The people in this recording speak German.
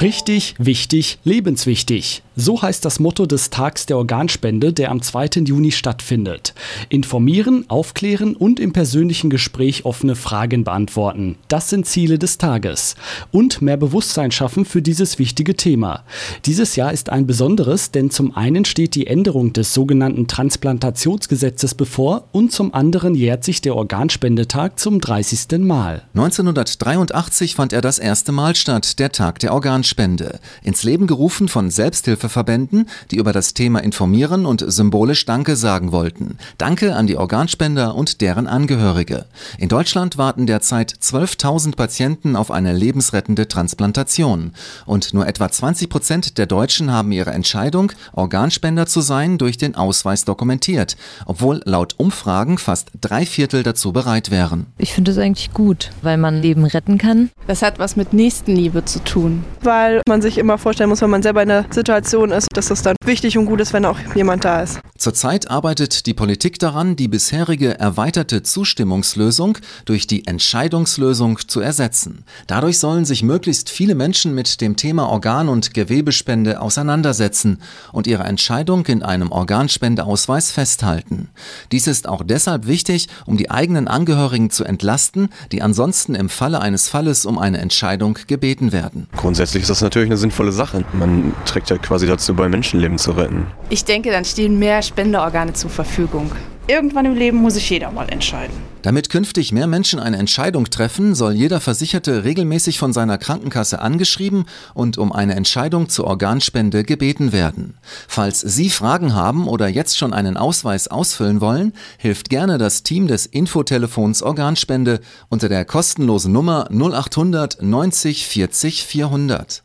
Richtig, wichtig, lebenswichtig. So heißt das Motto des Tags der Organspende, der am 2. Juni stattfindet. Informieren, aufklären und im persönlichen Gespräch offene Fragen beantworten. Das sind Ziele des Tages. Und mehr Bewusstsein schaffen für dieses wichtige Thema. Dieses Jahr ist ein besonderes, denn zum einen steht die Änderung des sogenannten Transplantationsgesetzes bevor und zum anderen jährt sich der Organspendetag zum 30. Mal. 1983 fand er das erste Mal statt, der Tag der Organspende. Ins Leben gerufen von Selbsthilfe Selbsthilfeverbänden, die über das Thema informieren und symbolisch Danke sagen wollten. Danke an die Organspender und deren Angehörige. In Deutschland warten derzeit 12.000 Patienten auf eine lebensrettende Transplantation. Und nur etwa 20 Prozent der Deutschen haben ihre Entscheidung, Organspender zu sein, durch den Ausweis dokumentiert, obwohl laut Umfragen fast drei Viertel dazu bereit wären. Ich finde es eigentlich gut, weil man Leben retten kann. Das hat was mit Nächstenliebe zu tun. Weil man sich immer vorstellen muss, wenn man selber in der Situation Situation ist, dass es dann wichtig und gut ist, wenn auch jemand da ist. Zurzeit arbeitet die Politik daran, die bisherige erweiterte Zustimmungslösung durch die Entscheidungslösung zu ersetzen. Dadurch sollen sich möglichst viele Menschen mit dem Thema Organ- und Gewebespende auseinandersetzen und ihre Entscheidung in einem Organspendeausweis festhalten. Dies ist auch deshalb wichtig, um die eigenen Angehörigen zu entlasten, die ansonsten im Falle eines Falles um eine Entscheidung gebeten werden. Grundsätzlich ist das natürlich eine sinnvolle Sache. Man trägt ja quasi dazu bei, Menschenleben zu retten. Ich denke, dann stehen mehr Spenderorgane zur Verfügung. Irgendwann im Leben muss sich jeder mal entscheiden. Damit künftig mehr Menschen eine Entscheidung treffen, soll jeder Versicherte regelmäßig von seiner Krankenkasse angeschrieben und um eine Entscheidung zur Organspende gebeten werden. Falls Sie Fragen haben oder jetzt schon einen Ausweis ausfüllen wollen, hilft gerne das Team des Infotelefons Organspende unter der kostenlosen Nummer 0800 90 40 400.